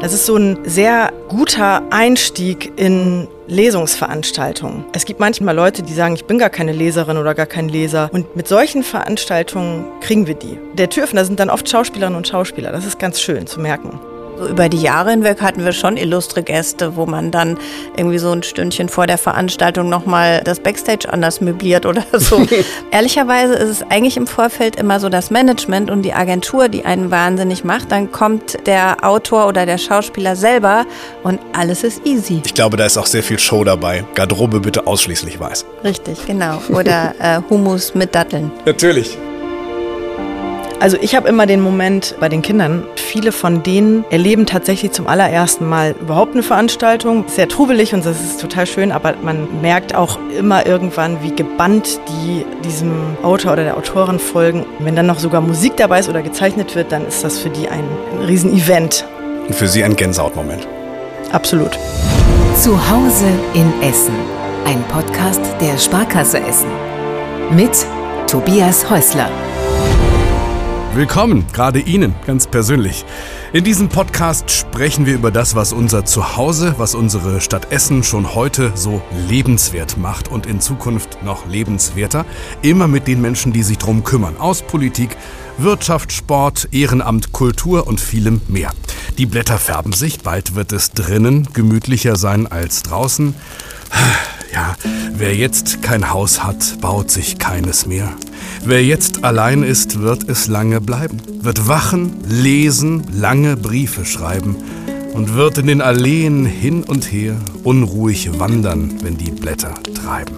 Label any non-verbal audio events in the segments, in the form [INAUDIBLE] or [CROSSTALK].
Das ist so ein sehr guter Einstieg in Lesungsveranstaltungen. Es gibt manchmal Leute, die sagen, ich bin gar keine Leserin oder gar kein Leser. Und mit solchen Veranstaltungen kriegen wir die. Der Türöffner sind dann oft Schauspielerinnen und Schauspieler. Das ist ganz schön zu merken. So über die Jahre hinweg hatten wir schon illustre Gäste, wo man dann irgendwie so ein Stündchen vor der Veranstaltung nochmal das Backstage anders möbliert oder [LAUGHS] so. [LAUGHS] Ehrlicherweise ist es eigentlich im Vorfeld immer so das Management und die Agentur, die einen wahnsinnig macht. Dann kommt der Autor oder der Schauspieler selber und alles ist easy. Ich glaube, da ist auch sehr viel Show dabei. Garderobe bitte ausschließlich weiß. Richtig, genau. Oder äh, Hummus mit Datteln. Natürlich. Also ich habe immer den Moment bei den Kindern, viele von denen erleben tatsächlich zum allerersten Mal überhaupt eine Veranstaltung. Sehr trubelig und das ist total schön, aber man merkt auch immer irgendwann, wie gebannt die diesem Autor oder der Autorin folgen. Wenn dann noch sogar Musik dabei ist oder gezeichnet wird, dann ist das für die ein, ein Riesenevent. Und für Sie ein Gänsehautmoment. Absolut. Zu Hause in Essen. Ein Podcast der Sparkasse Essen. Mit Tobias Häusler. Willkommen, gerade Ihnen, ganz persönlich. In diesem Podcast sprechen wir über das, was unser Zuhause, was unsere Stadt Essen schon heute so lebenswert macht und in Zukunft noch lebenswerter. Immer mit den Menschen, die sich drum kümmern. Aus Politik, Wirtschaft, Sport, Ehrenamt, Kultur und vielem mehr. Die Blätter färben sich, bald wird es drinnen gemütlicher sein als draußen. Ja, wer jetzt kein Haus hat, baut sich keines mehr. Wer jetzt allein ist, wird es lange bleiben, wird wachen, lesen, lange Briefe schreiben und wird in den Alleen hin und her unruhig wandern, wenn die Blätter treiben.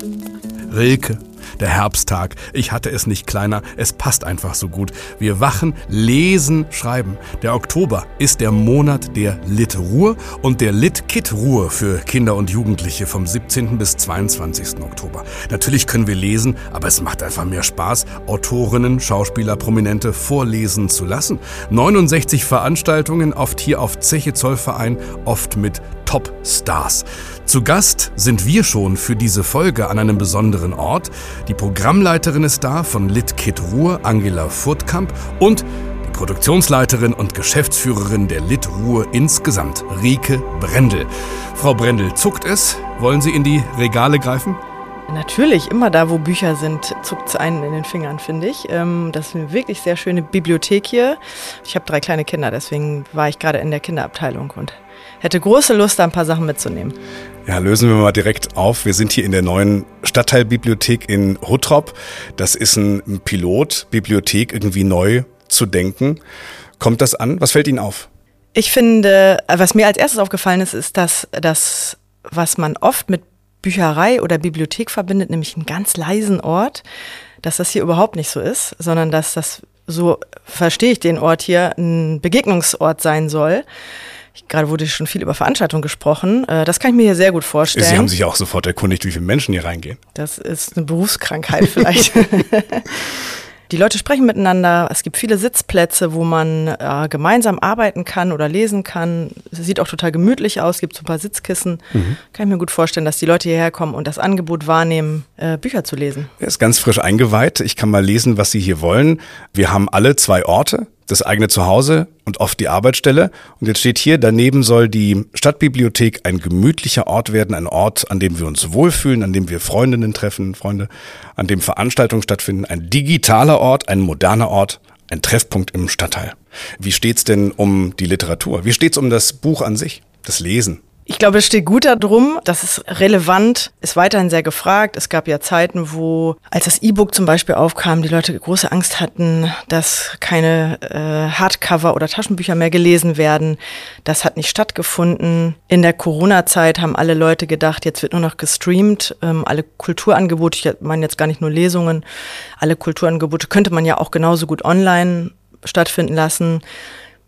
Rilke, der Herbsttag. Ich hatte es nicht kleiner, es passt einfach so gut. Wir wachen, lesen, schreiben. Der Oktober ist der Monat der Litruhr und der Lit-Kit-Ruhr für Kinder und Jugendliche vom 17. bis 22. Oktober. Natürlich können wir lesen, aber es macht einfach mehr Spaß, Autorinnen, Schauspieler, Prominente vorlesen zu lassen. 69 Veranstaltungen, oft hier auf Zeche Zollverein, oft mit Top-Stars. Zu Gast sind wir schon für diese Folge an einem besonderen Ort. Die Programmleiterin ist da von Litkit Ruhr, Angela Furtkamp und die Produktionsleiterin und Geschäftsführerin der Lit Ruhr insgesamt, Rike Brendel. Frau Brendel, zuckt es? Wollen Sie in die Regale greifen? Natürlich, immer da, wo Bücher sind, zuckt es einen in den Fingern, finde ich. Ähm, das ist eine wirklich sehr schöne Bibliothek hier. Ich habe drei kleine Kinder, deswegen war ich gerade in der Kinderabteilung und hätte große Lust, da ein paar Sachen mitzunehmen. Ja, lösen wir mal direkt auf. Wir sind hier in der neuen Stadtteilbibliothek in Huttrop. Das ist ein Pilot, Bibliothek irgendwie neu zu denken. Kommt das an? Was fällt Ihnen auf? Ich finde, was mir als erstes aufgefallen ist, ist, dass das, was man oft mit Bücherei oder Bibliothek verbindet, nämlich einen ganz leisen Ort, dass das hier überhaupt nicht so ist, sondern dass das, so verstehe ich den Ort hier, ein Begegnungsort sein soll. Gerade wurde schon viel über Veranstaltungen gesprochen. Äh, das kann ich mir hier sehr gut vorstellen. Sie haben sich auch sofort erkundigt, wie viele Menschen hier reingehen. Das ist eine Berufskrankheit vielleicht. [LAUGHS] Die Leute sprechen miteinander. Es gibt viele Sitzplätze, wo man äh, gemeinsam arbeiten kann oder lesen kann. Es sieht auch total gemütlich aus. Es gibt so ein paar Sitzkissen. Mhm. Kann ich mir gut vorstellen, dass die Leute hierher kommen und das Angebot wahrnehmen, äh, Bücher zu lesen. Er ist ganz frisch eingeweiht. Ich kann mal lesen, was Sie hier wollen. Wir haben alle zwei Orte das eigene Zuhause und oft die Arbeitsstelle. Und jetzt steht hier, daneben soll die Stadtbibliothek ein gemütlicher Ort werden, ein Ort, an dem wir uns wohlfühlen, an dem wir Freundinnen treffen, Freunde, an dem Veranstaltungen stattfinden, ein digitaler Ort, ein moderner Ort, ein Treffpunkt im Stadtteil. Wie steht's denn um die Literatur? Wie steht's um das Buch an sich, das Lesen? Ich glaube, es steht gut darum. Das ist relevant, ist weiterhin sehr gefragt. Es gab ja Zeiten, wo, als das E-Book zum Beispiel aufkam, die Leute große Angst hatten, dass keine äh, Hardcover oder Taschenbücher mehr gelesen werden. Das hat nicht stattgefunden. In der Corona-Zeit haben alle Leute gedacht, jetzt wird nur noch gestreamt. Ähm, alle Kulturangebote, ich meine jetzt gar nicht nur Lesungen, alle Kulturangebote könnte man ja auch genauso gut online stattfinden lassen.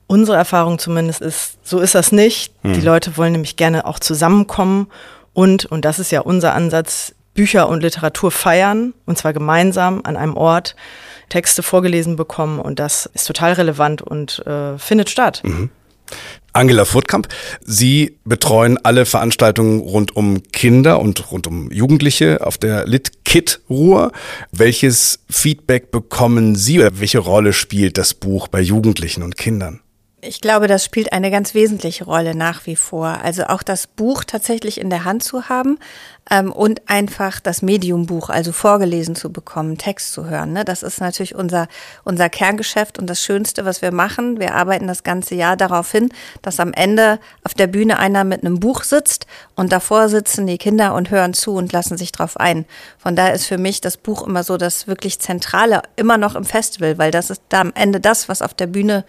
Unsere Erfahrung zumindest ist, so ist das nicht. Hm. Die Leute wollen nämlich gerne auch zusammenkommen und, und das ist ja unser Ansatz, Bücher und Literatur feiern, und zwar gemeinsam an einem Ort, Texte vorgelesen bekommen und das ist total relevant und äh, findet statt. Mhm. Angela Furtkamp, Sie betreuen alle Veranstaltungen rund um Kinder und rund um Jugendliche auf der Lit Kit Ruhr. Welches Feedback bekommen Sie oder welche Rolle spielt das Buch bei Jugendlichen und Kindern? Ich glaube, das spielt eine ganz wesentliche Rolle nach wie vor. Also auch das Buch tatsächlich in der Hand zu haben ähm, und einfach das Mediumbuch, also vorgelesen zu bekommen, Text zu hören. Ne? Das ist natürlich unser, unser Kerngeschäft und das Schönste, was wir machen. Wir arbeiten das ganze Jahr darauf hin, dass am Ende auf der Bühne einer mit einem Buch sitzt und davor sitzen die Kinder und hören zu und lassen sich drauf ein. Von daher ist für mich das Buch immer so das wirklich Zentrale, immer noch im Festival, weil das ist da am Ende das, was auf der Bühne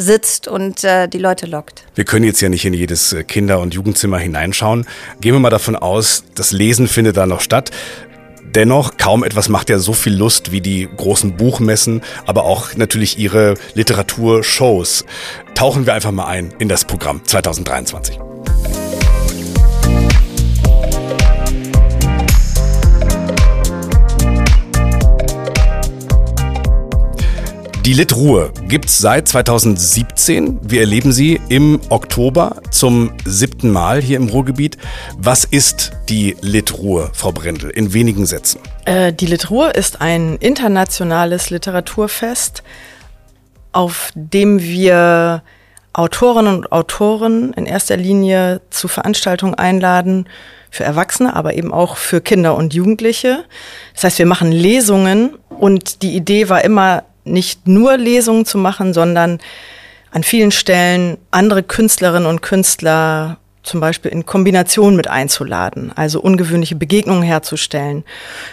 sitzt und äh, die Leute lockt. Wir können jetzt ja nicht in jedes äh, Kinder- und Jugendzimmer hineinschauen. Gehen wir mal davon aus, das Lesen findet da noch statt. Dennoch, kaum etwas macht ja so viel Lust wie die großen Buchmessen, aber auch natürlich ihre Literaturshows. Tauchen wir einfach mal ein in das Programm 2023. Die Litruhe gibt's seit 2017. Wir erleben sie im Oktober zum siebten Mal hier im Ruhrgebiet. Was ist die Litruhe, Frau Brendel, in wenigen Sätzen? Äh, die Litruhe ist ein internationales Literaturfest, auf dem wir Autorinnen und Autoren in erster Linie zu Veranstaltungen einladen, für Erwachsene, aber eben auch für Kinder und Jugendliche. Das heißt, wir machen Lesungen und die Idee war immer, nicht nur Lesungen zu machen, sondern an vielen Stellen andere Künstlerinnen und Künstler zum Beispiel in Kombination mit einzuladen, also ungewöhnliche Begegnungen herzustellen,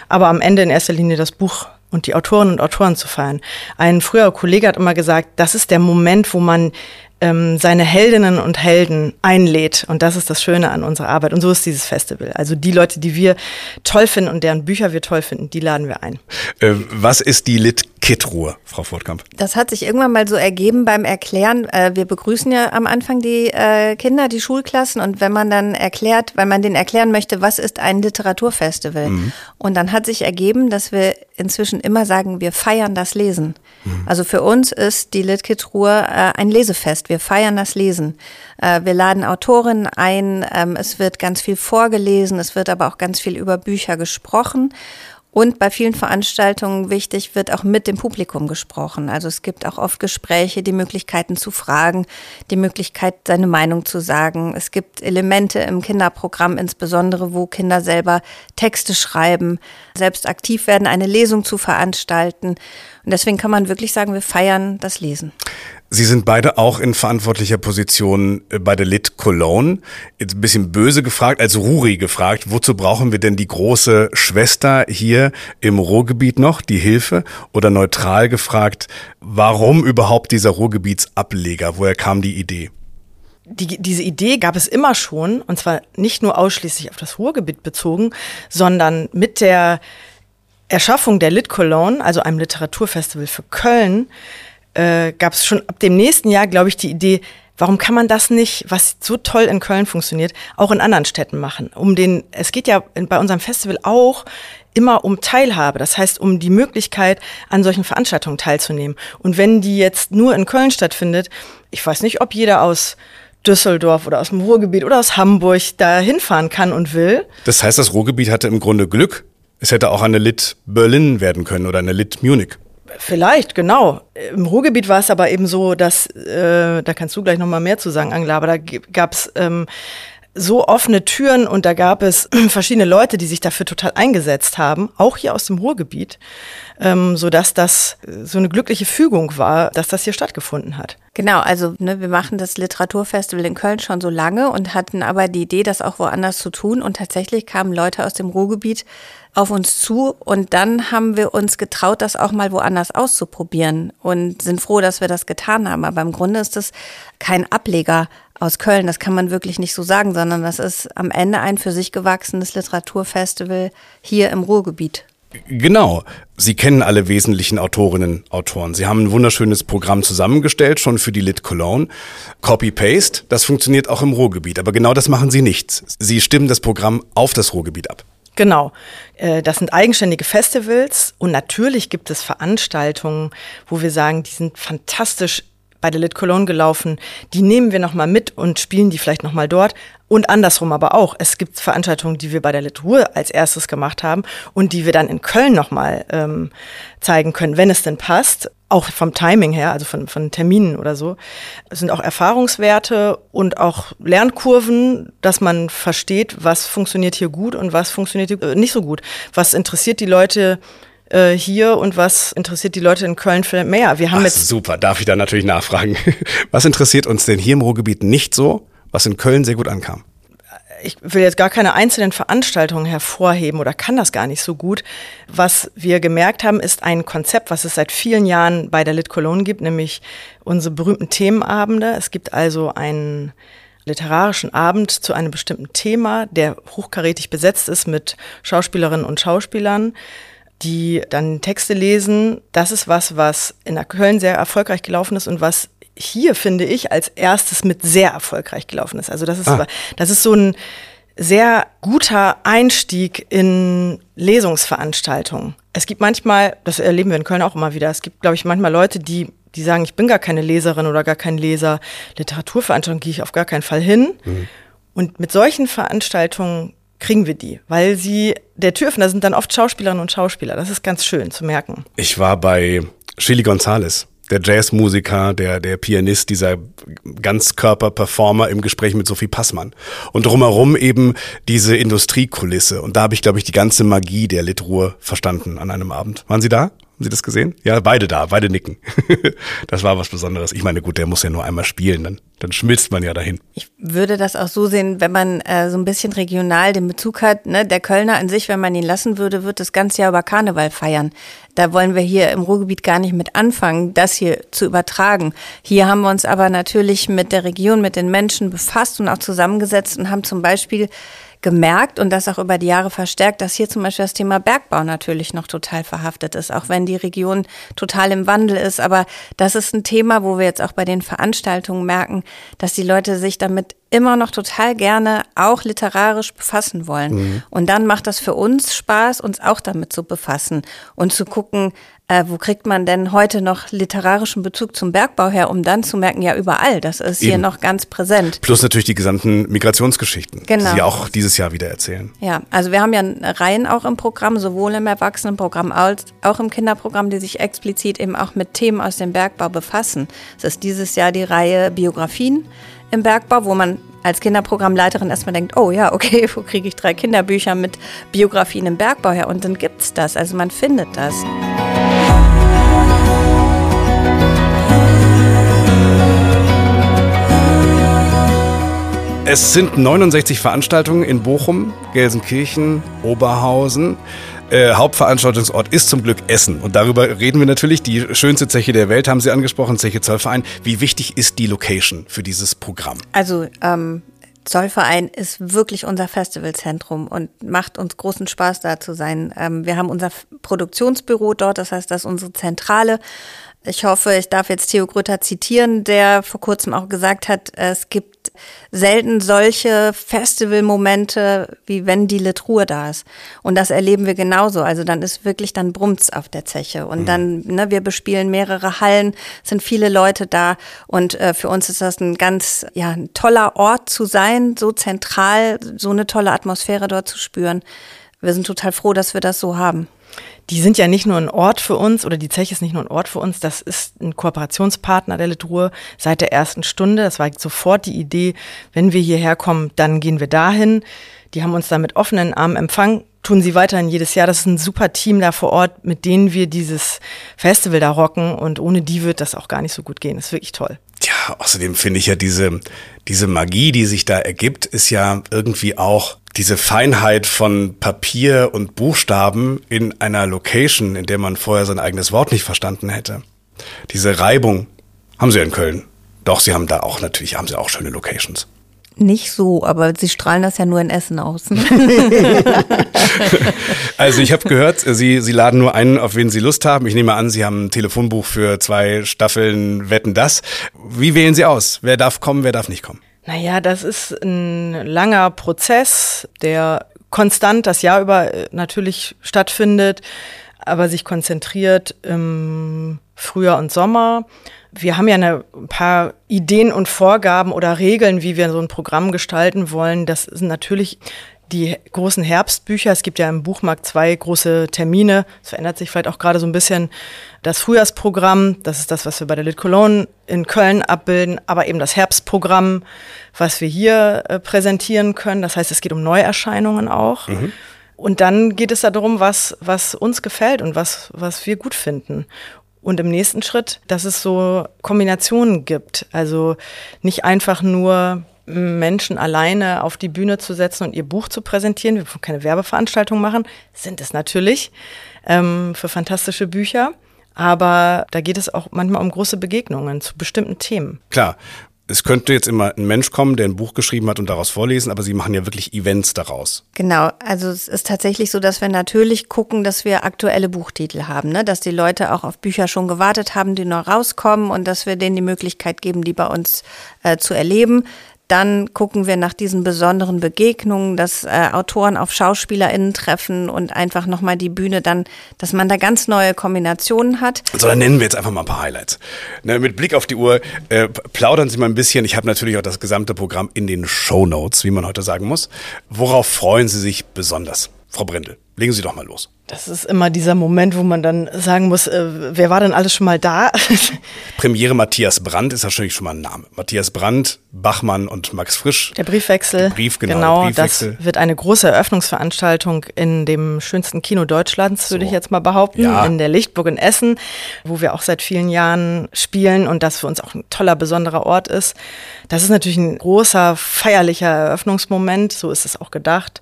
aber am Ende in erster Linie das Buch und die Autorinnen und Autoren zu feiern. Ein früherer Kollege hat immer gesagt, das ist der Moment, wo man ähm, seine Heldinnen und Helden einlädt. Und das ist das Schöne an unserer Arbeit. Und so ist dieses Festival. Also die Leute, die wir toll finden und deren Bücher wir toll finden, die laden wir ein. Äh, was ist die Lit Kit-Ruhe, Frau Fortkamp? Das hat sich irgendwann mal so ergeben beim Erklären. Äh, wir begrüßen ja am Anfang die äh, Kinder, die Schulklassen. Und wenn man dann erklärt, weil man denen erklären möchte, was ist ein Literaturfestival? Mhm. Und dann hat sich ergeben, dass wir inzwischen immer sagen, wir feiern das Lesen. Mhm. Also für uns ist die Litkit-Ruhe äh, ein Lesefest. Wir feiern das Lesen. Wir laden Autorinnen ein. Ähm, es wird ganz viel vorgelesen. Es wird aber auch ganz viel über Bücher gesprochen. Und bei vielen Veranstaltungen wichtig wird auch mit dem Publikum gesprochen. Also es gibt auch oft Gespräche, die Möglichkeiten zu fragen, die Möglichkeit, seine Meinung zu sagen. Es gibt Elemente im Kinderprogramm, insbesondere wo Kinder selber Texte schreiben, selbst aktiv werden, eine Lesung zu veranstalten. Und deswegen kann man wirklich sagen, wir feiern das Lesen. Sie sind beide auch in verantwortlicher Position äh, bei der Lit Cologne. Jetzt ein bisschen böse gefragt, als Ruri gefragt, wozu brauchen wir denn die große Schwester hier im Ruhrgebiet noch, die Hilfe? Oder neutral gefragt, warum überhaupt dieser Ruhrgebietsableger? Woher kam die Idee? Die, diese Idee gab es immer schon, und zwar nicht nur ausschließlich auf das Ruhrgebiet bezogen, sondern mit der Erschaffung der Lit Cologne, also einem Literaturfestival für Köln, äh, gab es schon ab dem nächsten Jahr, glaube ich, die Idee, warum kann man das nicht, was so toll in Köln funktioniert, auch in anderen Städten machen? Um den, es geht ja bei unserem Festival auch immer um Teilhabe, das heißt um die Möglichkeit, an solchen Veranstaltungen teilzunehmen. Und wenn die jetzt nur in Köln stattfindet, ich weiß nicht, ob jeder aus Düsseldorf oder aus dem Ruhrgebiet oder aus Hamburg da hinfahren kann und will. Das heißt, das Ruhrgebiet hatte im Grunde Glück. Es hätte auch eine Lit Berlin werden können oder eine Lit Munich. Vielleicht, genau. Im Ruhrgebiet war es aber eben so, dass, äh, da kannst du gleich noch mal mehr zu sagen, Angela, aber da gab es ähm, so offene Türen und da gab es [CLEARS THROAT] verschiedene Leute, die sich dafür total eingesetzt haben, auch hier aus dem Ruhrgebiet, ähm, so dass das so eine glückliche Fügung war, dass das hier stattgefunden hat. Genau, also ne, wir machen das Literaturfestival in Köln schon so lange und hatten aber die Idee, das auch woanders zu tun und tatsächlich kamen Leute aus dem Ruhrgebiet auf uns zu und dann haben wir uns getraut, das auch mal woanders auszuprobieren und sind froh, dass wir das getan haben. Aber im Grunde ist das kein Ableger aus Köln, das kann man wirklich nicht so sagen, sondern das ist am Ende ein für sich gewachsenes Literaturfestival hier im Ruhrgebiet. Genau. Sie kennen alle wesentlichen Autorinnen, Autoren. Sie haben ein wunderschönes Programm zusammengestellt, schon für die Lit Cologne. Copy-Paste, das funktioniert auch im Ruhrgebiet. Aber genau das machen Sie nicht. Sie stimmen das Programm auf das Ruhrgebiet ab. Genau. Äh, das sind eigenständige Festivals und natürlich gibt es Veranstaltungen, wo wir sagen, die sind fantastisch bei der Lit Cologne gelaufen. Die nehmen wir nochmal mit und spielen die vielleicht nochmal dort. Und andersrum aber auch. Es gibt Veranstaltungen, die wir bei der Literatur als erstes gemacht haben und die wir dann in Köln nochmal ähm, zeigen können, wenn es denn passt. auch vom Timing her, also von, von Terminen oder so. Es sind auch Erfahrungswerte und auch Lernkurven, dass man versteht, was funktioniert hier gut und was funktioniert hier nicht so gut. Was interessiert die Leute äh, hier und was interessiert die Leute in Köln vielleicht mehr? Wir haben Ach, jetzt super, darf ich da natürlich nachfragen. [LAUGHS] Was interessiert uns denn hier im Ruhrgebiet nicht so, was in Köln sehr gut ankam? ich will jetzt gar keine einzelnen Veranstaltungen hervorheben oder kann das gar nicht so gut. Was wir gemerkt haben, ist ein Konzept, was es seit vielen Jahren bei der Lit Cologne gibt, nämlich unsere berühmten Themenabende. Es gibt also einen literarischen Abend zu einem bestimmten Thema, der hochkarätig besetzt ist mit Schauspielerinnen und Schauspielern die dann Texte lesen. Das ist was, was in der Köln sehr erfolgreich gelaufen ist und was hier, finde ich, als erstes mit sehr erfolgreich gelaufen ist. Also das ist, ah. das ist so ein sehr guter Einstieg in Lesungsveranstaltungen. Es gibt manchmal, das erleben wir in Köln auch immer wieder, es gibt, glaube ich, manchmal Leute, die, die sagen, ich bin gar keine Leserin oder gar kein Leser. Literaturveranstaltungen gehe ich auf gar keinen Fall hin. Mhm. Und mit solchen Veranstaltungen kriegen wir die, weil sie der Türöffner sind dann oft Schauspielerinnen und Schauspieler. Das ist ganz schön zu merken. Ich war bei Chili Gonzales der Jazzmusiker, der, der Pianist, dieser Ganzkörper-Performer im Gespräch mit Sophie Passmann. Und drumherum eben diese Industriekulisse. Und da habe ich, glaube ich, die ganze Magie der Litruhr verstanden an einem Abend. Waren Sie da? Haben Sie das gesehen? Ja, beide da, beide nicken. [LAUGHS] das war was Besonderes. Ich meine, gut, der muss ja nur einmal spielen, dann, dann schmilzt man ja dahin. Ich würde das auch so sehen, wenn man äh, so ein bisschen regional den Bezug hat. Ne? Der Kölner an sich, wenn man ihn lassen würde, wird das ganze Jahr über Karneval feiern. Da wollen wir hier im Ruhrgebiet gar nicht mit anfangen, das hier zu übertragen. Hier haben wir uns aber natürlich mit der Region, mit den Menschen befasst und auch zusammengesetzt und haben zum Beispiel gemerkt und das auch über die Jahre verstärkt, dass hier zum Beispiel das Thema Bergbau natürlich noch total verhaftet ist, auch wenn die Region total im Wandel ist. Aber das ist ein Thema, wo wir jetzt auch bei den Veranstaltungen merken, dass die Leute sich damit immer noch total gerne auch literarisch befassen wollen. Mhm. Und dann macht das für uns Spaß, uns auch damit zu befassen und zu gucken, äh, wo kriegt man denn heute noch literarischen Bezug zum Bergbau her, um dann zu merken, ja, überall, das ist Eben. hier noch ganz präsent. Plus natürlich die gesamten Migrationsgeschichten, genau. die Sie auch dieses Jahr wieder erzählen. Ja, also wir haben ja Reihen auch im Programm, sowohl im Erwachsenenprogramm als auch im Kinderprogramm, die sich explizit eben auch mit Themen aus dem Bergbau befassen. Es ist dieses Jahr die Reihe Biografien im Bergbau, wo man als Kinderprogrammleiterin erstmal denkt, oh ja, okay, [LAUGHS] wo kriege ich drei Kinderbücher mit Biografien im Bergbau her? Und dann gibt es das, also man findet das. Es sind 69 Veranstaltungen in Bochum, Gelsenkirchen, Oberhausen. Äh, Hauptveranstaltungsort ist zum Glück Essen. Und darüber reden wir natürlich. Die schönste Zeche der Welt haben Sie angesprochen, Zeche Zollverein. Wie wichtig ist die Location für dieses Programm? Also ähm, Zollverein ist wirklich unser Festivalzentrum und macht uns großen Spaß da zu sein. Ähm, wir haben unser Produktionsbüro dort, das heißt, das ist unsere Zentrale. Ich hoffe, ich darf jetzt Theo Grütter zitieren, der vor kurzem auch gesagt hat, es gibt selten solche Festivalmomente, wie wenn die Litruhe da ist. Und das erleben wir genauso. Also dann ist wirklich dann Brumms auf der Zeche. Und mhm. dann, ne, wir bespielen mehrere Hallen, sind viele Leute da. Und äh, für uns ist das ein ganz, ja, ein toller Ort zu sein, so zentral, so eine tolle Atmosphäre dort zu spüren. Wir sind total froh, dass wir das so haben die sind ja nicht nur ein Ort für uns oder die Zeche ist nicht nur ein Ort für uns, das ist ein Kooperationspartner der Litruhe seit der ersten Stunde. Das war sofort die Idee, wenn wir hierher kommen, dann gehen wir dahin. Die haben uns da mit offenen Armen empfangen, tun sie weiterhin jedes Jahr. Das ist ein super Team da vor Ort, mit denen wir dieses Festival da rocken und ohne die wird das auch gar nicht so gut gehen. Das ist wirklich toll. Außerdem finde ich ja diese, diese Magie, die sich da ergibt, ist ja irgendwie auch diese Feinheit von Papier und Buchstaben in einer Location, in der man vorher sein eigenes Wort nicht verstanden hätte. Diese Reibung haben sie in Köln. Doch, sie haben da auch natürlich, haben sie auch schöne Locations. Nicht so, aber sie strahlen das ja nur in Essen aus. [LAUGHS] also ich habe gehört, sie, sie laden nur einen, auf wen sie Lust haben. Ich nehme an, Sie haben ein Telefonbuch für zwei Staffeln Wetten das. Wie wählen Sie aus? Wer darf kommen, wer darf nicht kommen? Naja, das ist ein langer Prozess, der konstant das Jahr über äh, natürlich stattfindet, aber sich konzentriert im Frühjahr und Sommer. Wir haben ja eine, ein paar Ideen und Vorgaben oder Regeln, wie wir so ein Programm gestalten wollen. Das sind natürlich die großen Herbstbücher. Es gibt ja im Buchmarkt zwei große Termine. Es verändert sich vielleicht auch gerade so ein bisschen das Frühjahrsprogramm. Das ist das, was wir bei der Lit Cologne in Köln abbilden, aber eben das Herbstprogramm, was wir hier äh, präsentieren können. Das heißt, es geht um Neuerscheinungen auch. Mhm. Und dann geht es darum, was, was uns gefällt und was, was wir gut finden. Und im nächsten Schritt, dass es so Kombinationen gibt. Also nicht einfach nur Menschen alleine auf die Bühne zu setzen und ihr Buch zu präsentieren. Wir wollen keine Werbeveranstaltung machen, sind es natürlich ähm, für fantastische Bücher. Aber da geht es auch manchmal um große Begegnungen zu bestimmten Themen. Klar. Es könnte jetzt immer ein Mensch kommen, der ein Buch geschrieben hat und daraus vorlesen, aber Sie machen ja wirklich Events daraus. Genau, also es ist tatsächlich so, dass wir natürlich gucken, dass wir aktuelle Buchtitel haben, ne? dass die Leute auch auf Bücher schon gewartet haben, die noch rauskommen und dass wir denen die Möglichkeit geben, die bei uns äh, zu erleben. Dann gucken wir nach diesen besonderen Begegnungen, dass äh, Autoren auf SchauspielerInnen treffen und einfach nochmal die Bühne dann, dass man da ganz neue Kombinationen hat. So, dann nennen wir jetzt einfach mal ein paar Highlights. Ne, mit Blick auf die Uhr, äh, plaudern Sie mal ein bisschen. Ich habe natürlich auch das gesamte Programm in den Show Notes, wie man heute sagen muss. Worauf freuen Sie sich besonders, Frau Brendel? Legen Sie doch mal los. Das ist immer dieser Moment, wo man dann sagen muss, äh, wer war denn alles schon mal da? [LAUGHS] Premiere Matthias Brandt ist wahrscheinlich schon mal ein Name. Matthias Brandt, Bachmann und Max Frisch. Der Briefwechsel. Der Brief, genau. genau Briefwechsel. Das wird eine große Eröffnungsveranstaltung in dem schönsten Kino Deutschlands, würde so. ich jetzt mal behaupten, ja. in der Lichtburg in Essen, wo wir auch seit vielen Jahren spielen und das für uns auch ein toller, besonderer Ort ist. Das ist natürlich ein großer, feierlicher Eröffnungsmoment, so ist es auch gedacht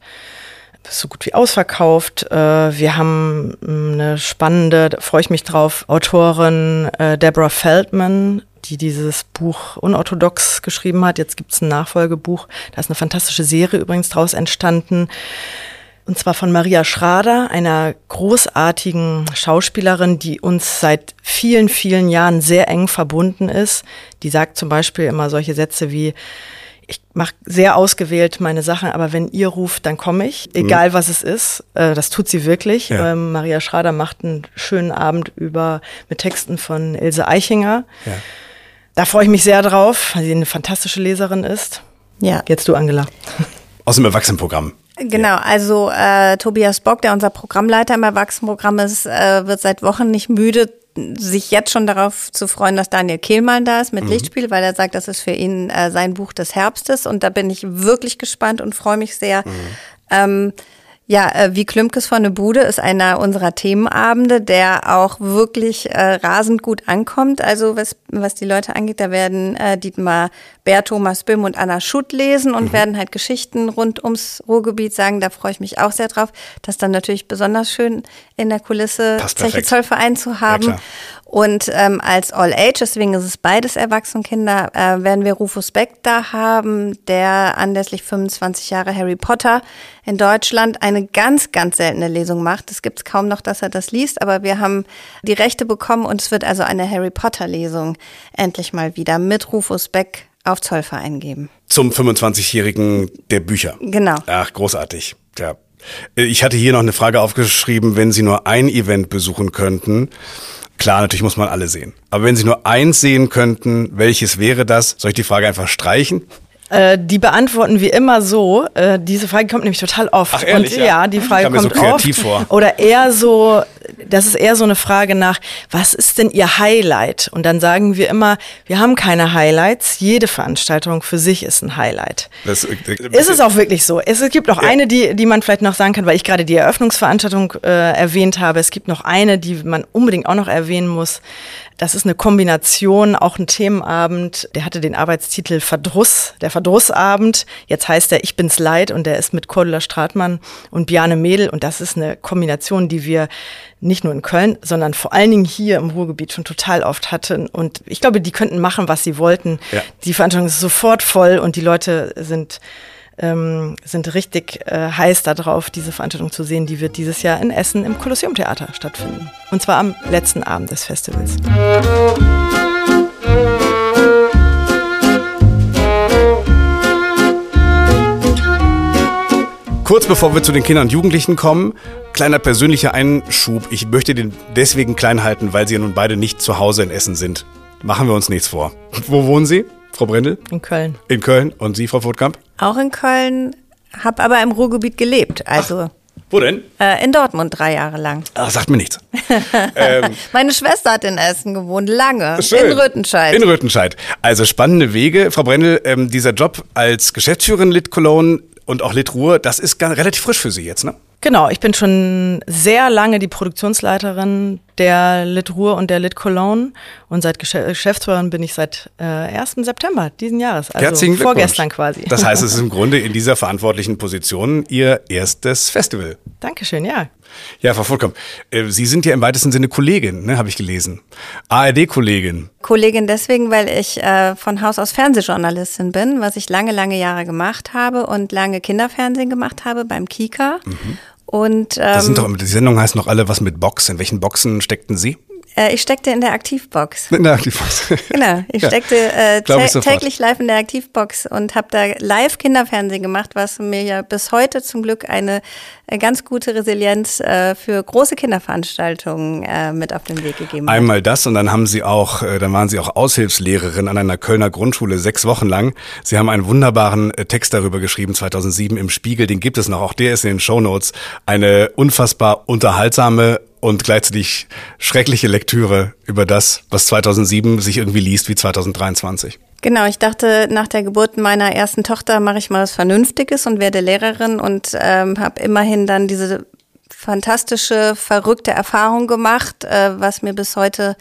so gut wie ausverkauft. Äh, wir haben eine spannende, da freue ich mich drauf, Autorin äh, Deborah Feldman, die dieses Buch unorthodox geschrieben hat. Jetzt gibt es ein Nachfolgebuch. Da ist eine fantastische Serie übrigens draus entstanden. Und zwar von Maria Schrader, einer großartigen Schauspielerin, die uns seit vielen, vielen Jahren sehr eng verbunden ist. Die sagt zum Beispiel immer solche Sätze wie, ich mache sehr ausgewählt meine Sachen, aber wenn ihr ruft, dann komme ich, mhm. egal was es ist. Äh, das tut sie wirklich. Ja. Ähm, Maria Schrader macht einen schönen Abend über mit Texten von Ilse Eichinger. Ja. Da freue ich mich sehr drauf, weil sie eine fantastische Leserin ist. Ja. Jetzt du, Angela. [LAUGHS] Aus dem Erwachsenenprogramm. Genau, also äh, Tobias Bock, der unser Programmleiter im Erwachsenenprogramm ist, äh, wird seit Wochen nicht müde sich jetzt schon darauf zu freuen, dass Daniel Kehlmann da ist mit mhm. Lichtspiel, weil er sagt, das ist für ihn äh, sein Buch des Herbstes und da bin ich wirklich gespannt und freue mich sehr. Mhm. Ähm, ja, äh, wie Klümkes von der Bude ist einer unserer Themenabende, der auch wirklich äh, rasend gut ankommt. Also was, was die Leute angeht, da werden äh, Dietmar Bär, Thomas Bim und Anna Schutt lesen und mhm. werden halt Geschichten rund ums Ruhrgebiet sagen. Da freue ich mich auch sehr drauf. Das ist dann natürlich besonders schön in der Kulisse Zeche Zollverein zu haben. Ja, und ähm, als All Age, deswegen ist es beides Erwachsenenkinder, äh, werden wir Rufus Beck da haben, der anlässlich 25 Jahre Harry Potter in Deutschland eine ganz, ganz seltene Lesung macht. Es gibt kaum noch, dass er das liest, aber wir haben die Rechte bekommen und es wird also eine Harry Potter Lesung endlich mal wieder mit Rufus Beck auf Zollverein geben. Zum 25-Jährigen der Bücher. Genau. Ach, großartig. Ja. Ich hatte hier noch eine Frage aufgeschrieben, wenn Sie nur ein Event besuchen könnten, Klar, natürlich muss man alle sehen. Aber wenn Sie nur eins sehen könnten, welches wäre das? Soll ich die Frage einfach streichen? Äh, die beantworten wir immer so. Äh, diese Frage kommt nämlich total oft. Ach, ehrlich, Und ja, ja die Frage kommt so kreativ oft. Vor. Oder eher so, das ist eher so eine Frage nach, was ist denn Ihr Highlight? Und dann sagen wir immer, wir haben keine Highlights. Jede Veranstaltung für sich ist ein Highlight. Das, äh, ist es auch wirklich so. Es gibt noch ja. eine, die, die man vielleicht noch sagen kann, weil ich gerade die Eröffnungsveranstaltung äh, erwähnt habe. Es gibt noch eine, die man unbedingt auch noch erwähnen muss. Das ist eine Kombination, auch ein Themenabend. Der hatte den Arbeitstitel Verdruss, der Verdrussabend. Jetzt heißt er Ich bin's leid und der ist mit Cordula Stratmann und Biane Mädel. Und das ist eine Kombination, die wir nicht nur in Köln, sondern vor allen Dingen hier im Ruhrgebiet schon total oft hatten. Und ich glaube, die könnten machen, was sie wollten. Ja. Die Veranstaltung ist sofort voll und die Leute sind ähm, sind richtig äh, heiß darauf, diese Veranstaltung zu sehen. Die wird dieses Jahr in Essen im Kolosseumtheater stattfinden. Und zwar am letzten Abend des Festivals. Kurz bevor wir zu den Kindern und Jugendlichen kommen, kleiner persönlicher Einschub. Ich möchte den deswegen klein halten, weil Sie ja nun beide nicht zu Hause in Essen sind. Machen wir uns nichts vor. Wo wohnen Sie? Frau Brendel? In Köln. In Köln. Und Sie, Frau Furtkamp? Auch in Köln. habe aber im Ruhrgebiet gelebt. Also Ach, wo denn? Äh, in Dortmund drei Jahre lang. Ach, sagt mir nichts. [LAUGHS] ähm, Meine Schwester hat in Essen gewohnt, lange. Schön. In Röthenscheid. In Röthenscheid. Also spannende Wege. Frau Brendel, ähm, dieser Job als Geschäftsführerin Lit Cologne und auch Lit Ruhr, das ist relativ frisch für Sie jetzt, ne? Genau, ich bin schon sehr lange die Produktionsleiterin der Lit Ruhr und der Lit Cologne und seit Geschäftsführerin bin ich seit äh, 1. September diesen Jahres, also Herzlichen vorgestern quasi. Das heißt, es ist im [LAUGHS] Grunde in dieser verantwortlichen Position Ihr erstes Festival. Dankeschön, ja. Ja, Frau Vollkommen. Äh, Sie sind ja im weitesten Sinne Kollegin, ne, habe ich gelesen. ARD-Kollegin. Kollegin deswegen, weil ich äh, von Haus aus Fernsehjournalistin bin, was ich lange, lange Jahre gemacht habe und lange Kinderfernsehen gemacht habe beim Kika. Mhm. Und, ähm, das sind doch, die Sendung heißt noch alle was mit Box. In welchen Boxen steckten Sie? Äh, ich steckte in der Aktivbox. In der Aktivbox. [LAUGHS] genau, ich ja, steckte äh, ich täglich live in der Aktivbox und habe da live Kinderfernsehen gemacht, was mir ja bis heute zum Glück eine ganz gute Resilienz äh, für große Kinderveranstaltungen äh, mit auf den Weg gegeben hat. Einmal das und dann haben Sie auch, äh, dann waren Sie auch Aushilfslehrerin an einer Kölner Grundschule sechs Wochen lang. Sie haben einen wunderbaren äh, Text darüber geschrieben 2007 im Spiegel, den gibt es noch, auch der ist in den Show Notes. Eine unfassbar unterhaltsame und gleichzeitig schreckliche Lektüre über das, was 2007 sich irgendwie liest wie 2023. Genau, ich dachte, nach der Geburt meiner ersten Tochter mache ich mal was Vernünftiges und werde Lehrerin und ähm, habe immerhin dann diese fantastische, verrückte Erfahrung gemacht, äh, was mir bis heute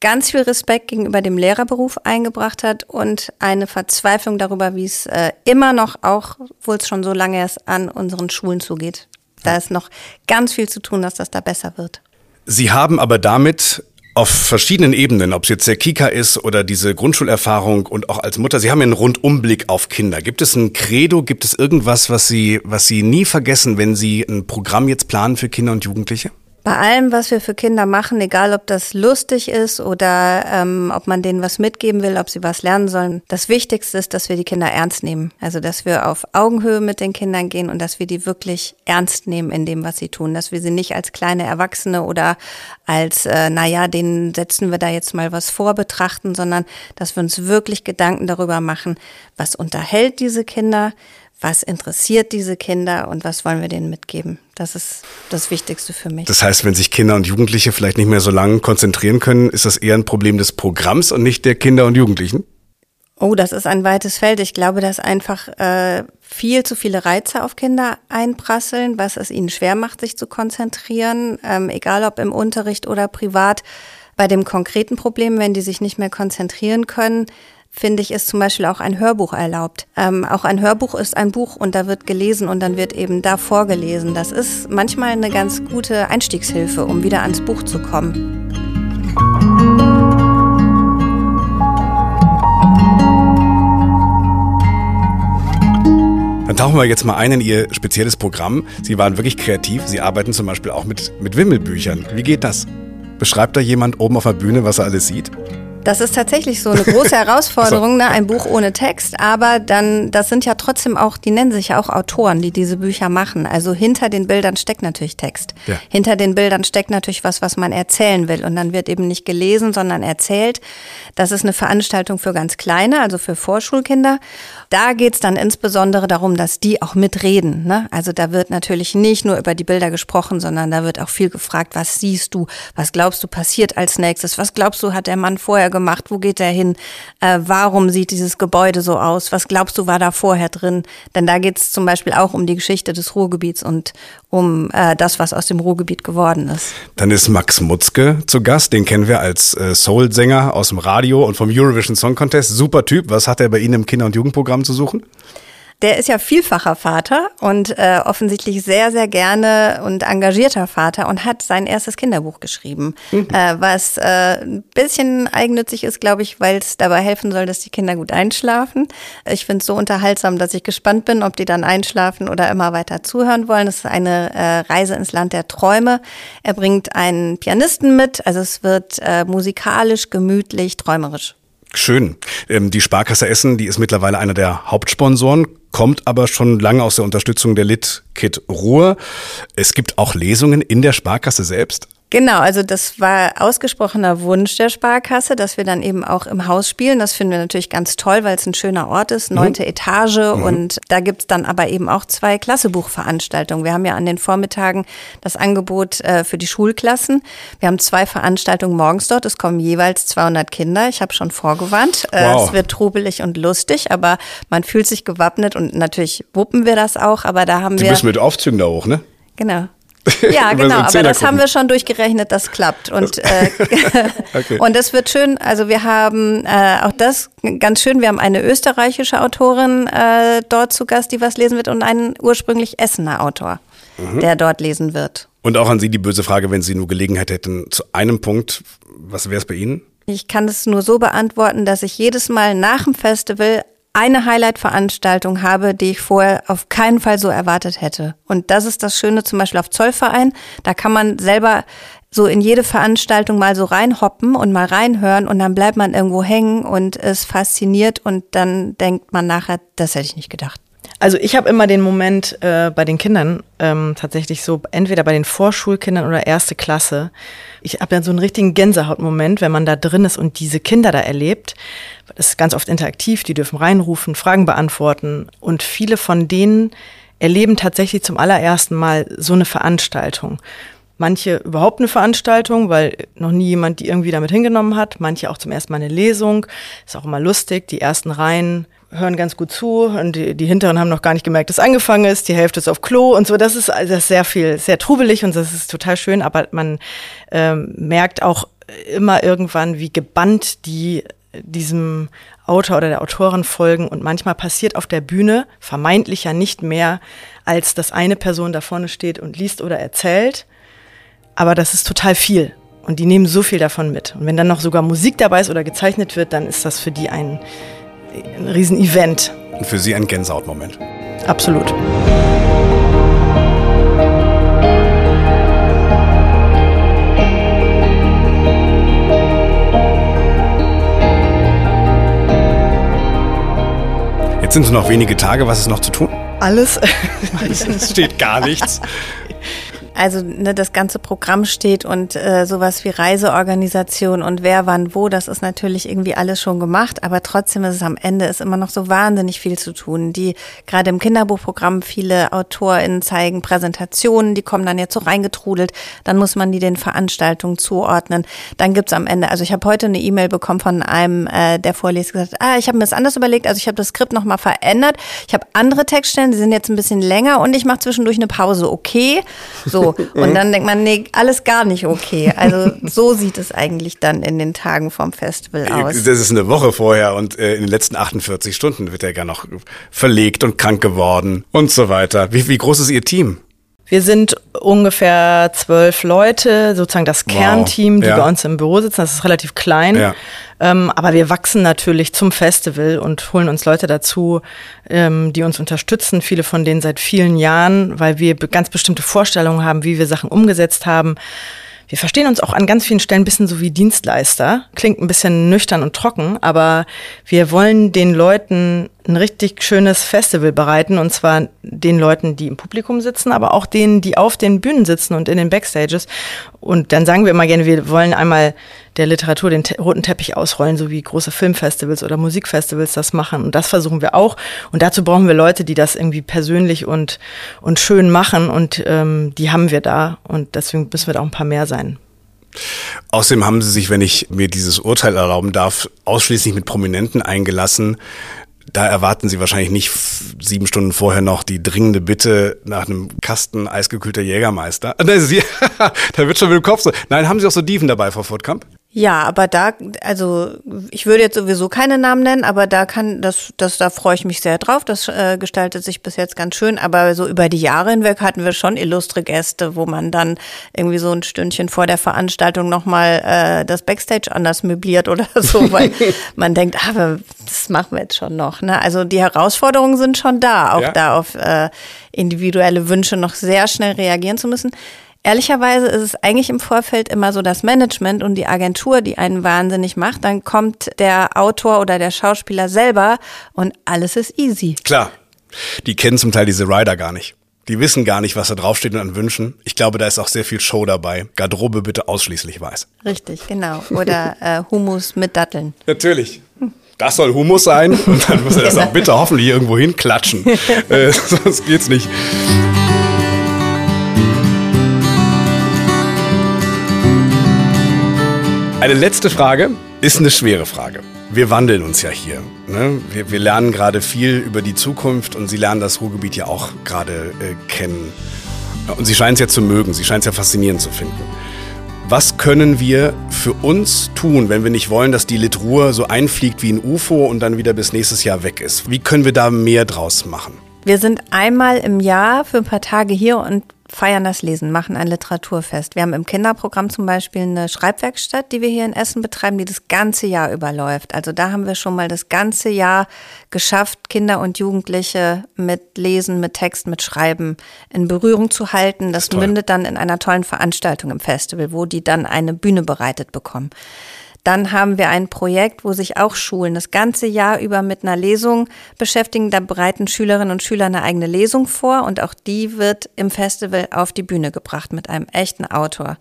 ganz viel Respekt gegenüber dem Lehrerberuf eingebracht hat und eine Verzweiflung darüber, wie es äh, immer noch, auch obwohl es schon so lange ist, an unseren Schulen zugeht. Da ist noch ganz viel zu tun, dass das da besser wird. Sie haben aber damit auf verschiedenen Ebenen, ob es jetzt der Kika ist oder diese Grundschulerfahrung und auch als Mutter, Sie haben einen Rundumblick auf Kinder. Gibt es ein Credo, gibt es irgendwas, was Sie, was Sie nie vergessen, wenn Sie ein Programm jetzt planen für Kinder und Jugendliche? Bei allem, was wir für Kinder machen, egal ob das lustig ist oder ähm, ob man denen was mitgeben will, ob sie was lernen sollen, das Wichtigste ist, dass wir die Kinder ernst nehmen. Also, dass wir auf Augenhöhe mit den Kindern gehen und dass wir die wirklich ernst nehmen in dem, was sie tun. Dass wir sie nicht als kleine Erwachsene oder als, äh, naja, denen setzen wir da jetzt mal was vor betrachten, sondern dass wir uns wirklich Gedanken darüber machen, was unterhält diese Kinder, was interessiert diese Kinder und was wollen wir denen mitgeben. Das ist das Wichtigste für mich. Das heißt, wenn sich Kinder und Jugendliche vielleicht nicht mehr so lange konzentrieren können, ist das eher ein Problem des Programms und nicht der Kinder und Jugendlichen? Oh, das ist ein weites Feld. Ich glaube, dass einfach äh, viel zu viele Reize auf Kinder einprasseln, was es ihnen schwer macht, sich zu konzentrieren, ähm, egal ob im Unterricht oder privat. Bei dem konkreten Problem, wenn die sich nicht mehr konzentrieren können, finde ich, ist zum Beispiel auch ein Hörbuch erlaubt. Ähm, auch ein Hörbuch ist ein Buch und da wird gelesen und dann wird eben da vorgelesen. Das ist manchmal eine ganz gute Einstiegshilfe, um wieder ans Buch zu kommen. Dann tauchen wir jetzt mal ein in Ihr spezielles Programm. Sie waren wirklich kreativ. Sie arbeiten zum Beispiel auch mit, mit Wimmelbüchern. Wie geht das? Beschreibt da jemand oben auf der Bühne, was er alles sieht? Das ist tatsächlich so eine große [LAUGHS] Herausforderung, ne? ein Buch ohne Text, aber dann, das sind ja trotzdem auch, die nennen sich ja auch Autoren, die diese Bücher machen. Also hinter den Bildern steckt natürlich Text. Ja. Hinter den Bildern steckt natürlich was, was man erzählen will. Und dann wird eben nicht gelesen, sondern erzählt. Das ist eine Veranstaltung für ganz Kleine, also für Vorschulkinder. Da geht's dann insbesondere darum, dass die auch mitreden. Ne? Also da wird natürlich nicht nur über die Bilder gesprochen, sondern da wird auch viel gefragt, was siehst du, was glaubst du passiert als nächstes, was glaubst du, hat der Mann vorher gemacht, wo geht er hin, äh, warum sieht dieses Gebäude so aus, was glaubst du, war da vorher drin. Denn da geht's zum Beispiel auch um die Geschichte des Ruhrgebiets und um äh, das, was aus dem Ruhrgebiet geworden ist. Dann ist Max Mutzke zu Gast, den kennen wir als äh, Soul-Sänger aus dem Radio und vom Eurovision Song Contest. Super Typ. Was hat er bei Ihnen im Kinder- und Jugendprogramm zu suchen? Der ist ja vielfacher Vater und äh, offensichtlich sehr, sehr gerne und engagierter Vater und hat sein erstes Kinderbuch geschrieben, mhm. äh, was äh, ein bisschen eigennützig ist, glaube ich, weil es dabei helfen soll, dass die Kinder gut einschlafen. Ich finde es so unterhaltsam, dass ich gespannt bin, ob die dann einschlafen oder immer weiter zuhören wollen. Es ist eine äh, Reise ins Land der Träume. Er bringt einen Pianisten mit, also es wird äh, musikalisch, gemütlich, träumerisch. Schön. Ähm, die Sparkasse Essen, die ist mittlerweile einer der Hauptsponsoren, kommt aber schon lange aus der Unterstützung der Lit Kit Ruhr. Es gibt auch Lesungen in der Sparkasse selbst. Genau, also das war ausgesprochener Wunsch der Sparkasse, dass wir dann eben auch im Haus spielen. Das finden wir natürlich ganz toll, weil es ein schöner Ort ist, neunte mhm. Etage. Mhm. Und da gibt's dann aber eben auch zwei Klassebuchveranstaltungen. Wir haben ja an den Vormittagen das Angebot äh, für die Schulklassen. Wir haben zwei Veranstaltungen morgens dort. Es kommen jeweils 200 Kinder. Ich habe schon vorgewarnt. Äh, wow. Es wird trubelig und lustig, aber man fühlt sich gewappnet und natürlich wuppen wir das auch. Aber da haben Sie wir. Sie müssen mit Aufzügen da hoch, ne? Genau. [LAUGHS] Ja, genau, aber das haben wir schon durchgerechnet, das klappt. Und, äh, [LAUGHS] okay. und wird schön, also wir haben äh, auch das ganz schön, wir haben eine österreichische Autorin äh, dort zu Gast, die was lesen wird, und einen ursprünglich Essener Autor, mhm. der dort lesen wird. Und auch an Sie die böse Frage, wenn Sie nur Gelegenheit hätten, zu einem Punkt, was wäre es bei Ihnen? Ich kann es nur so beantworten, dass ich jedes Mal nach dem Festival eine Highlight-Veranstaltung habe, die ich vorher auf keinen Fall so erwartet hätte. Und das ist das Schöne zum Beispiel auf Zollverein. Da kann man selber so in jede Veranstaltung mal so reinhoppen und mal reinhören und dann bleibt man irgendwo hängen und ist fasziniert und dann denkt man nachher, das hätte ich nicht gedacht. Also ich habe immer den Moment äh, bei den Kindern ähm, tatsächlich so, entweder bei den Vorschulkindern oder erste Klasse. Ich habe dann so einen richtigen Gänsehautmoment, wenn man da drin ist und diese Kinder da erlebt. Das ist ganz oft interaktiv, die dürfen reinrufen, Fragen beantworten und viele von denen erleben tatsächlich zum allerersten Mal so eine Veranstaltung. Manche überhaupt eine Veranstaltung, weil noch nie jemand die irgendwie damit hingenommen hat. Manche auch zum ersten Mal eine Lesung. Ist auch immer lustig. Die ersten Reihen hören ganz gut zu und die, die hinteren haben noch gar nicht gemerkt, dass angefangen ist. Die Hälfte ist auf Klo und so. Das ist, also das ist sehr viel, sehr trubelig und das ist total schön. Aber man ähm, merkt auch immer irgendwann, wie gebannt die diesem Autor oder der Autorin folgen und manchmal passiert auf der Bühne vermeintlich ja nicht mehr, als dass eine Person da vorne steht und liest oder erzählt. Aber das ist total viel und die nehmen so viel davon mit. Und wenn dann noch sogar Musik dabei ist oder gezeichnet wird, dann ist das für die ein ein Riesenevent. Und für Sie ein Gänsehautmoment. Absolut. Jetzt sind es noch wenige Tage. Was ist noch zu tun? Alles. [LAUGHS] es steht gar nichts. [LAUGHS] Also ne, das ganze Programm steht und äh, sowas wie Reiseorganisation und wer wann wo, das ist natürlich irgendwie alles schon gemacht, aber trotzdem ist es am Ende ist immer noch so wahnsinnig viel zu tun. Die gerade im Kinderbuchprogramm viele AutorInnen zeigen Präsentationen, die kommen dann jetzt so reingetrudelt, dann muss man die den Veranstaltungen zuordnen. Dann gibt's am Ende, also ich habe heute eine E-Mail bekommen von einem, äh, der vorliest, gesagt, ah, ich habe mir das anders überlegt, also ich habe das Skript nochmal verändert, ich habe andere Textstellen, die sind jetzt ein bisschen länger und ich mache zwischendurch eine Pause, okay. So, und dann denkt man, nee, alles gar nicht okay. Also [LAUGHS] so sieht es eigentlich dann in den Tagen vom Festival aus. Das ist eine Woche vorher und äh, in den letzten 48 Stunden wird er gar noch verlegt und krank geworden und so weiter. Wie, wie groß ist Ihr Team? Wir sind ungefähr zwölf Leute, sozusagen das Kernteam, die ja. bei uns im Büro sitzen. Das ist relativ klein. Ja. Ähm, aber wir wachsen natürlich zum Festival und holen uns Leute dazu, ähm, die uns unterstützen. Viele von denen seit vielen Jahren, weil wir ganz bestimmte Vorstellungen haben, wie wir Sachen umgesetzt haben. Wir verstehen uns auch an ganz vielen Stellen ein bisschen so wie Dienstleister. Klingt ein bisschen nüchtern und trocken, aber wir wollen den Leuten ein richtig schönes Festival bereiten und zwar den Leuten, die im Publikum sitzen, aber auch denen, die auf den Bühnen sitzen und in den Backstages. Und dann sagen wir immer gerne, wir wollen einmal der Literatur den te roten Teppich ausrollen, so wie große Filmfestivals oder Musikfestivals das machen. Und das versuchen wir auch. Und dazu brauchen wir Leute, die das irgendwie persönlich und, und schön machen. Und ähm, die haben wir da. Und deswegen müssen wir da auch ein paar mehr sein. Außerdem haben Sie sich, wenn ich mir dieses Urteil erlauben darf, ausschließlich mit Prominenten eingelassen da erwarten Sie wahrscheinlich nicht sieben Stunden vorher noch die dringende Bitte nach einem Kasten eisgekühlter Jägermeister. [LAUGHS] [LAUGHS] da wird schon mit dem Kopf so. Nein, haben Sie auch so Dieven dabei, Frau Furtkamp? Ja, aber da, also ich würde jetzt sowieso keine Namen nennen, aber da kann, das, das, da freue ich mich sehr drauf. Das äh, gestaltet sich bis jetzt ganz schön. Aber so über die Jahre hinweg hatten wir schon illustre Gäste, wo man dann irgendwie so ein Stündchen vor der Veranstaltung nochmal äh, das Backstage anders möbliert oder [LAUGHS] so, weil [LAUGHS] man denkt, ah, das machen wir jetzt schon noch. Ne? Also die Herausforderungen sind schon da, auch ja. da auf äh, individuelle Wünsche noch sehr schnell reagieren zu müssen. Ehrlicherweise ist es eigentlich im Vorfeld immer so das Management und die Agentur, die einen wahnsinnig macht. Dann kommt der Autor oder der Schauspieler selber und alles ist easy. Klar. Die kennen zum Teil diese Rider gar nicht. Die wissen gar nicht, was da draufsteht und an Wünschen. Ich glaube, da ist auch sehr viel Show dabei. Garderobe bitte ausschließlich weiß. Richtig, genau. Oder äh, Hummus mit Datteln. Natürlich. Das soll Hummus sein und dann muss er das auch bitte hoffentlich irgendwo hinklatschen. [LAUGHS] äh, [LAUGHS] sonst geht's nicht. Eine letzte Frage ist eine schwere Frage. Wir wandeln uns ja hier. Ne? Wir, wir, lernen gerade viel über die Zukunft und Sie lernen das Ruhrgebiet ja auch gerade äh, kennen. Und Sie scheinen es ja zu mögen, Sie scheinen es ja faszinierend zu finden. Was können wir für uns tun, wenn wir nicht wollen, dass die Litruhr so einfliegt wie ein UFO und dann wieder bis nächstes Jahr weg ist? Wie können wir da mehr draus machen? Wir sind einmal im Jahr für ein paar Tage hier und feiern das Lesen, machen ein Literaturfest. Wir haben im Kinderprogramm zum Beispiel eine Schreibwerkstatt, die wir hier in Essen betreiben, die das ganze Jahr überläuft. Also da haben wir schon mal das ganze Jahr geschafft, Kinder und Jugendliche mit Lesen, mit Text, mit Schreiben in Berührung zu halten. Das, das mündet dann in einer tollen Veranstaltung im Festival, wo die dann eine Bühne bereitet bekommen. Dann haben wir ein Projekt, wo sich auch Schulen das ganze Jahr über mit einer Lesung beschäftigen. Da bereiten Schülerinnen und Schüler eine eigene Lesung vor und auch die wird im Festival auf die Bühne gebracht mit einem echten Autor.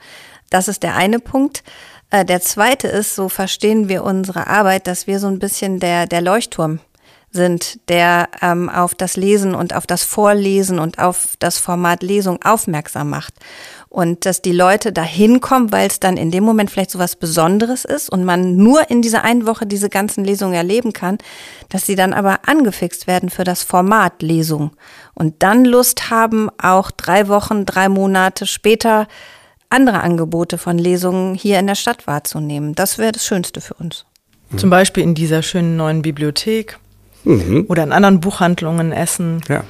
Das ist der eine Punkt. Äh, der zweite ist, so verstehen wir unsere Arbeit, dass wir so ein bisschen der, der Leuchtturm sind, der ähm, auf das Lesen und auf das Vorlesen und auf das Format Lesung aufmerksam macht und dass die Leute da hinkommen, weil es dann in dem Moment vielleicht so was Besonderes ist und man nur in dieser einen Woche diese ganzen Lesungen erleben kann, dass sie dann aber angefixt werden für das Format Lesung und dann Lust haben, auch drei Wochen, drei Monate später andere Angebote von Lesungen hier in der Stadt wahrzunehmen. Das wäre das Schönste für uns. Zum Beispiel in dieser schönen neuen Bibliothek mhm. oder in anderen Buchhandlungen Essen. Ja.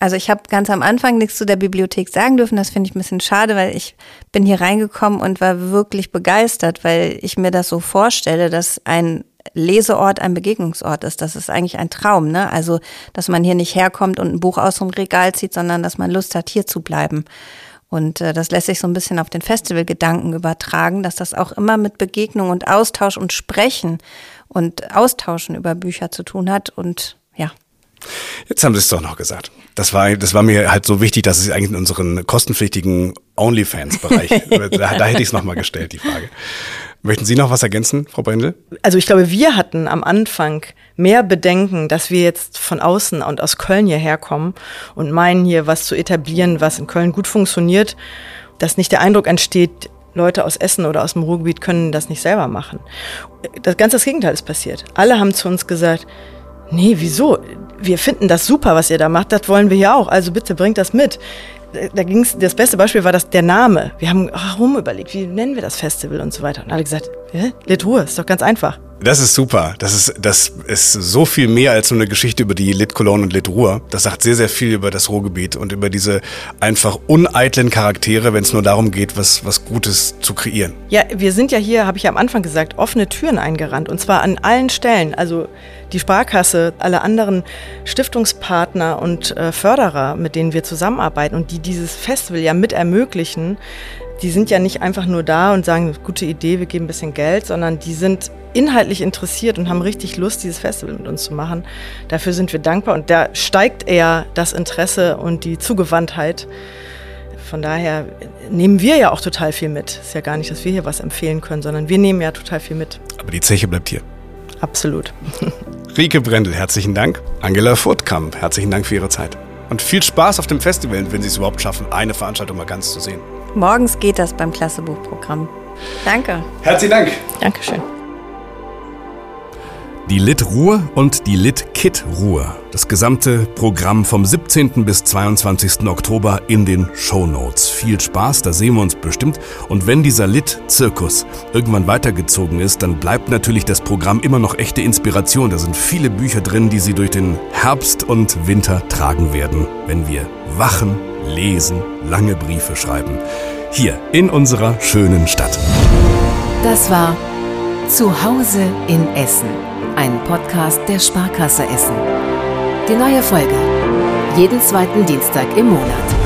Also ich habe ganz am Anfang nichts zu der Bibliothek sagen dürfen. Das finde ich ein bisschen schade, weil ich bin hier reingekommen und war wirklich begeistert, weil ich mir das so vorstelle, dass ein Leseort ein Begegnungsort ist. Das ist eigentlich ein Traum, ne? Also, dass man hier nicht herkommt und ein Buch aus dem Regal zieht, sondern dass man Lust hat, hier zu bleiben. Und äh, das lässt sich so ein bisschen auf den Festivalgedanken übertragen, dass das auch immer mit Begegnung und Austausch und Sprechen und Austauschen über Bücher zu tun hat. Und Jetzt haben Sie es doch noch gesagt. Das war, das war mir halt so wichtig, dass es eigentlich in unseren kostenpflichtigen OnlyFans-Bereich, [LAUGHS] da, da hätte ich es nochmal gestellt, die Frage. Möchten Sie noch was ergänzen, Frau Brendel? Also ich glaube, wir hatten am Anfang mehr Bedenken, dass wir jetzt von außen und aus Köln hierher kommen und meinen hier was zu etablieren, was in Köln gut funktioniert, dass nicht der Eindruck entsteht, Leute aus Essen oder aus dem Ruhrgebiet können das nicht selber machen. Das ganze das Gegenteil ist passiert. Alle haben zu uns gesagt, nee, wieso? Wir finden das super, was ihr da macht, das wollen wir ja auch, also bitte bringt das mit. Da ging's, das beste Beispiel war das der Name. Wir haben rum überlegt, wie nennen wir das Festival und so weiter. Und alle gesagt, Hä? Litruhe, ist doch ganz einfach. Das ist super. Das ist, das ist so viel mehr als nur eine Geschichte über die Lit Cologne und Lit Ruhr. Das sagt sehr, sehr viel über das Ruhrgebiet und über diese einfach uneitlen Charaktere, wenn es nur darum geht, was, was Gutes zu kreieren. Ja, wir sind ja hier, habe ich ja am Anfang gesagt, offene Türen eingerannt und zwar an allen Stellen. Also die Sparkasse, alle anderen Stiftungspartner und äh, Förderer, mit denen wir zusammenarbeiten und die dieses Festival ja mit ermöglichen, die sind ja nicht einfach nur da und sagen, gute Idee, wir geben ein bisschen Geld, sondern die sind inhaltlich interessiert und haben richtig Lust, dieses Festival mit uns zu machen. Dafür sind wir dankbar und da steigt eher das Interesse und die Zugewandtheit. Von daher nehmen wir ja auch total viel mit. Ist ja gar nicht, dass wir hier was empfehlen können, sondern wir nehmen ja total viel mit. Aber die Zeche bleibt hier. Absolut. [LAUGHS] Rike Brendel, herzlichen Dank. Angela Furtkamp, herzlichen Dank für Ihre Zeit. Und viel Spaß auf dem Festival, wenn Sie es überhaupt schaffen, eine Veranstaltung mal ganz zu sehen. Morgens geht das beim Klassebuchprogramm. Danke. Herzlichen Dank. Dankeschön. Die Lit Ruhr und die Lit Kit Ruhr. Das gesamte Programm vom 17. bis 22. Oktober in den Show Notes. Viel Spaß, da sehen wir uns bestimmt. Und wenn dieser Lit-Zirkus irgendwann weitergezogen ist, dann bleibt natürlich das Programm immer noch echte Inspiration. Da sind viele Bücher drin, die Sie durch den Herbst und Winter tragen werden, wenn wir wachen, lesen, lange Briefe schreiben. Hier in unserer schönen Stadt. Das war Zuhause in Essen, ein Podcast der Sparkasse Essen. Die neue Folge. Jeden zweiten Dienstag im Monat.